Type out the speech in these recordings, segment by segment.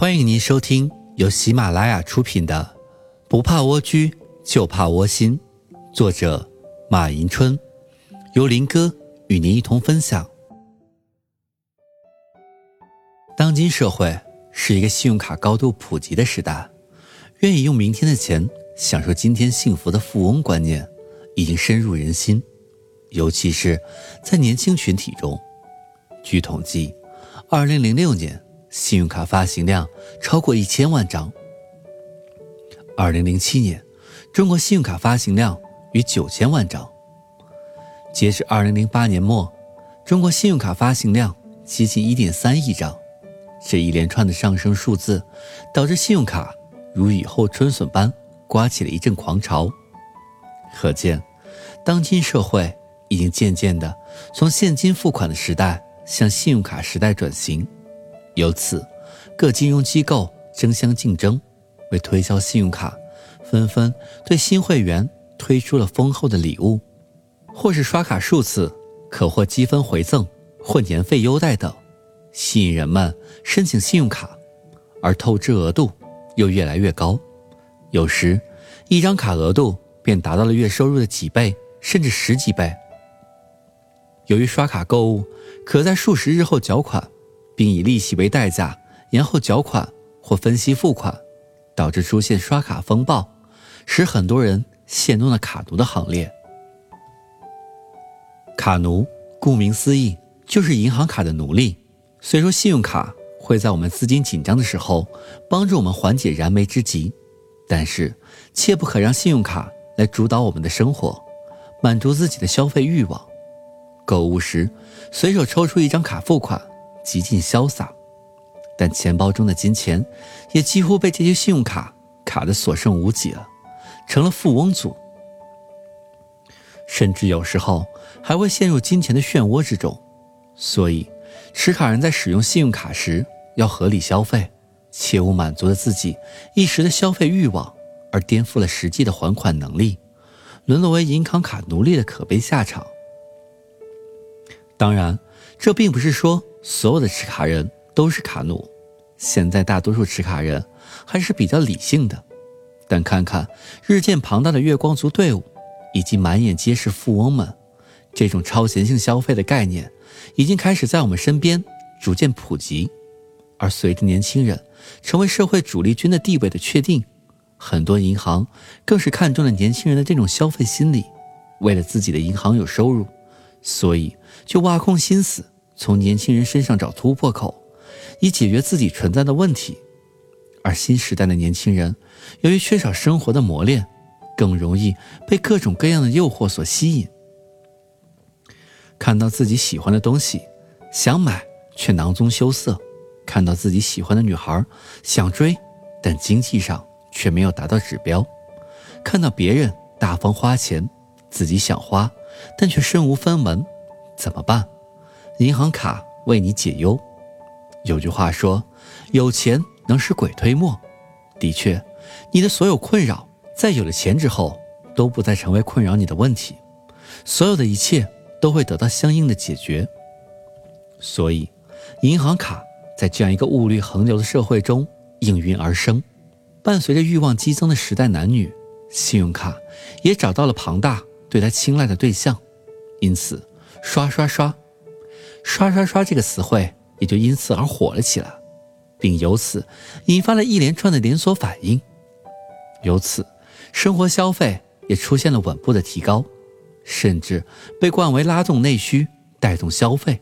欢迎您收听由喜马拉雅出品的《不怕蜗居就怕窝心》，作者马迎春，由林哥与您一同分享。当今社会是一个信用卡高度普及的时代，愿意用明天的钱享受今天幸福的富翁观念已经深入人心，尤其是在年轻群体中。据统计，二零零六年。信用卡发行量超过一千万张。二零零七年，中国信用卡发行量逾九千万张。截至二零零八年末，中国信用卡发行量接近一点三亿张。这一连串的上升数字，导致信用卡如雨后春笋般刮起了一阵狂潮。可见，当今社会已经渐渐的从现金付款的时代向信用卡时代转型。由此，各金融机构争相竞争，为推销信用卡，纷纷对新会员推出了丰厚的礼物，或是刷卡数次可获积分回赠或年费优待等，吸引人们申请信用卡，而透支额度又越来越高，有时一张卡额度便达到了月收入的几倍甚至十几倍。由于刷卡购物可在数十日后缴款。并以利息为代价延后缴款或分期付款，导致出现刷卡风暴，使很多人陷入了卡奴的行列。卡奴顾名思义就是银行卡的奴隶。虽说信用卡会在我们资金紧张的时候帮助我们缓解燃眉之急，但是切不可让信用卡来主导我们的生活，满足自己的消费欲望。购物时随手抽出一张卡付款。极尽潇洒，但钱包中的金钱也几乎被这些信用卡卡得所剩无几了，成了富翁族。甚至有时候还会陷入金钱的漩涡之中。所以，持卡人在使用信用卡时要合理消费，切勿满足了自己一时的消费欲望，而颠覆了实际的还款能力，沦落为银行卡奴隶的可悲下场。当然，这并不是说。所有的持卡人都是卡奴，现在大多数持卡人还是比较理性的，但看看日渐庞大的月光族队伍，以及满眼皆是富翁们，这种超前性消费的概念已经开始在我们身边逐渐普及。而随着年轻人成为社会主力军的地位的确定，很多银行更是看中了年轻人的这种消费心理，为了自己的银行有收入，所以就挖空心思。从年轻人身上找突破口，以解决自己存在的问题。而新时代的年轻人，由于缺少生活的磨练，更容易被各种各样的诱惑所吸引。看到自己喜欢的东西，想买却囊中羞涩；看到自己喜欢的女孩，想追，但经济上却没有达到指标；看到别人大方花钱，自己想花，但却身无分文，怎么办？银行卡为你解忧。有句话说：“有钱能使鬼推磨。”的确，你的所有困扰在有了钱之后都不再成为困扰你的问题，所有的一切都会得到相应的解决。所以，银行卡在这样一个物欲横流的社会中应运而生。伴随着欲望激增的时代，男女信用卡也找到了庞大对他青睐的对象，因此刷刷刷。刷刷刷这个词汇也就因此而火了起来，并由此引发了一连串的连锁反应。由此，生活消费也出现了稳步的提高，甚至被冠为拉动内需、带动消费。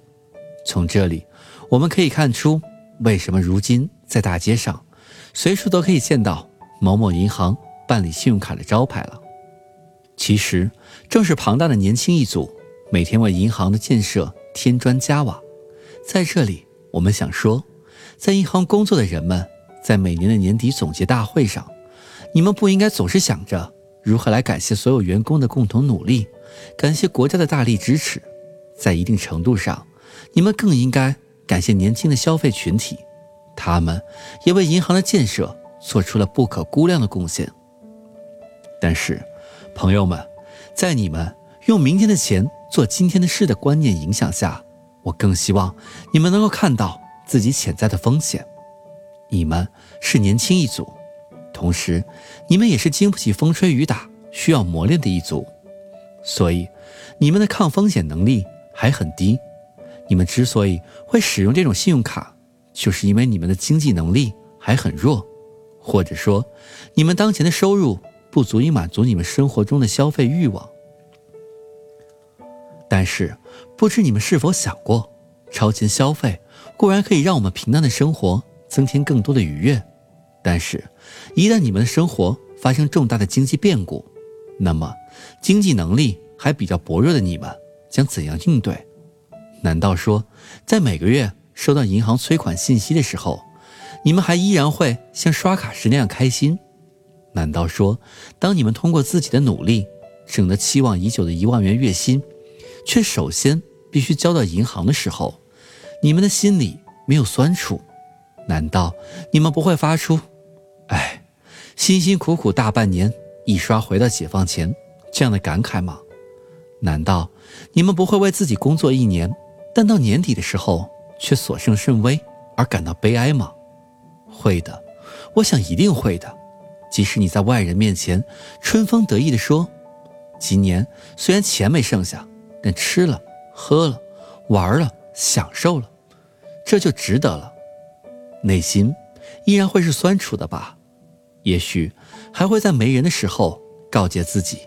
从这里，我们可以看出为什么如今在大街上随处都可以见到某某银行办理信用卡的招牌了。其实，正是庞大的年轻一族每天为银行的建设。添砖加瓦，在这里，我们想说，在银行工作的人们，在每年的年底总结大会上，你们不应该总是想着如何来感谢所有员工的共同努力，感谢国家的大力支持。在一定程度上，你们更应该感谢年轻的消费群体，他们也为银行的建设做出了不可估量的贡献。但是，朋友们，在你们用明天的钱。做今天的事的观念影响下，我更希望你们能够看到自己潜在的风险。你们是年轻一族，同时你们也是经不起风吹雨打、需要磨练的一族，所以你们的抗风险能力还很低。你们之所以会使用这种信用卡，就是因为你们的经济能力还很弱，或者说你们当前的收入不足以满足你们生活中的消费欲望。但是，不知你们是否想过，超前消费固然可以让我们平淡的生活增添更多的愉悦，但是，一旦你们的生活发生重大的经济变故，那么经济能力还比较薄弱的你们将怎样应对？难道说，在每个月收到银行催款信息的时候，你们还依然会像刷卡时那样开心？难道说，当你们通过自己的努力挣得期望已久的一万元月薪，却首先必须交到银行的时候，你们的心里没有酸楚？难道你们不会发出“哎，辛辛苦苦大半年，一刷回到解放前”这样的感慨吗？难道你们不会为自己工作一年，但到年底的时候却所剩甚微而感到悲哀吗？会的，我想一定会的。即使你在外人面前春风得意地说：“今年虽然钱没剩下。”但吃了、喝了、玩了、享受了，这就值得了。内心依然会是酸楚的吧？也许还会在没人的时候告诫自己，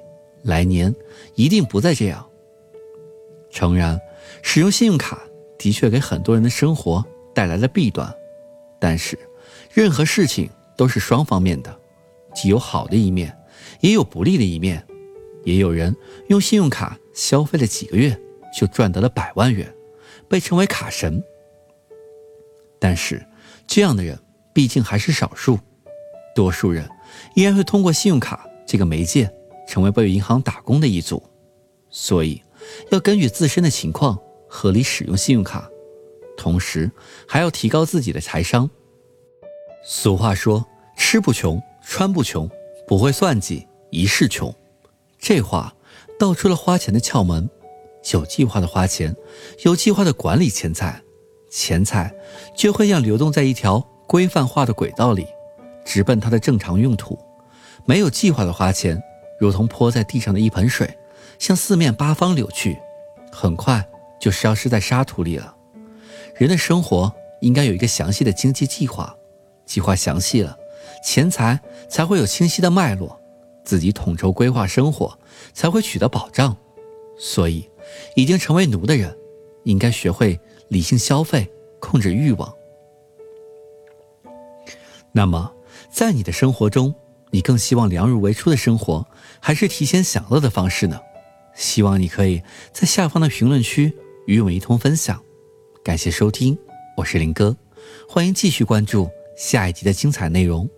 来年一定不再这样。诚然，使用信用卡的确给很多人的生活带来了弊端，但是任何事情都是双方面的，既有好的一面，也有不利的一面。也有人用信用卡。消费了几个月就赚得了百万元，被称为卡神。但是，这样的人毕竟还是少数，多数人依然会通过信用卡这个媒介成为为银行打工的一族。所以，要根据自身的情况合理使用信用卡，同时还要提高自己的财商。俗话说：“吃不穷，穿不穷，不会算计一世穷。”这话。道出了花钱的窍门：有计划的花钱，有计划的管理钱财，钱财就会像流动在一条规范化的轨道里，直奔它的正常用途；没有计划的花钱，如同泼在地上的一盆水，向四面八方流去，很快就消失在沙土里了。人的生活应该有一个详细的经济计划，计划详细了，钱财才会有清晰的脉络。自己统筹规划生活，才会取得保障。所以，已经成为奴的人，应该学会理性消费，控制欲望。那么，在你的生活中，你更希望量入为出的生活，还是提前享乐的方式呢？希望你可以在下方的评论区与我们一同分享。感谢收听，我是林哥，欢迎继续关注下一集的精彩内容。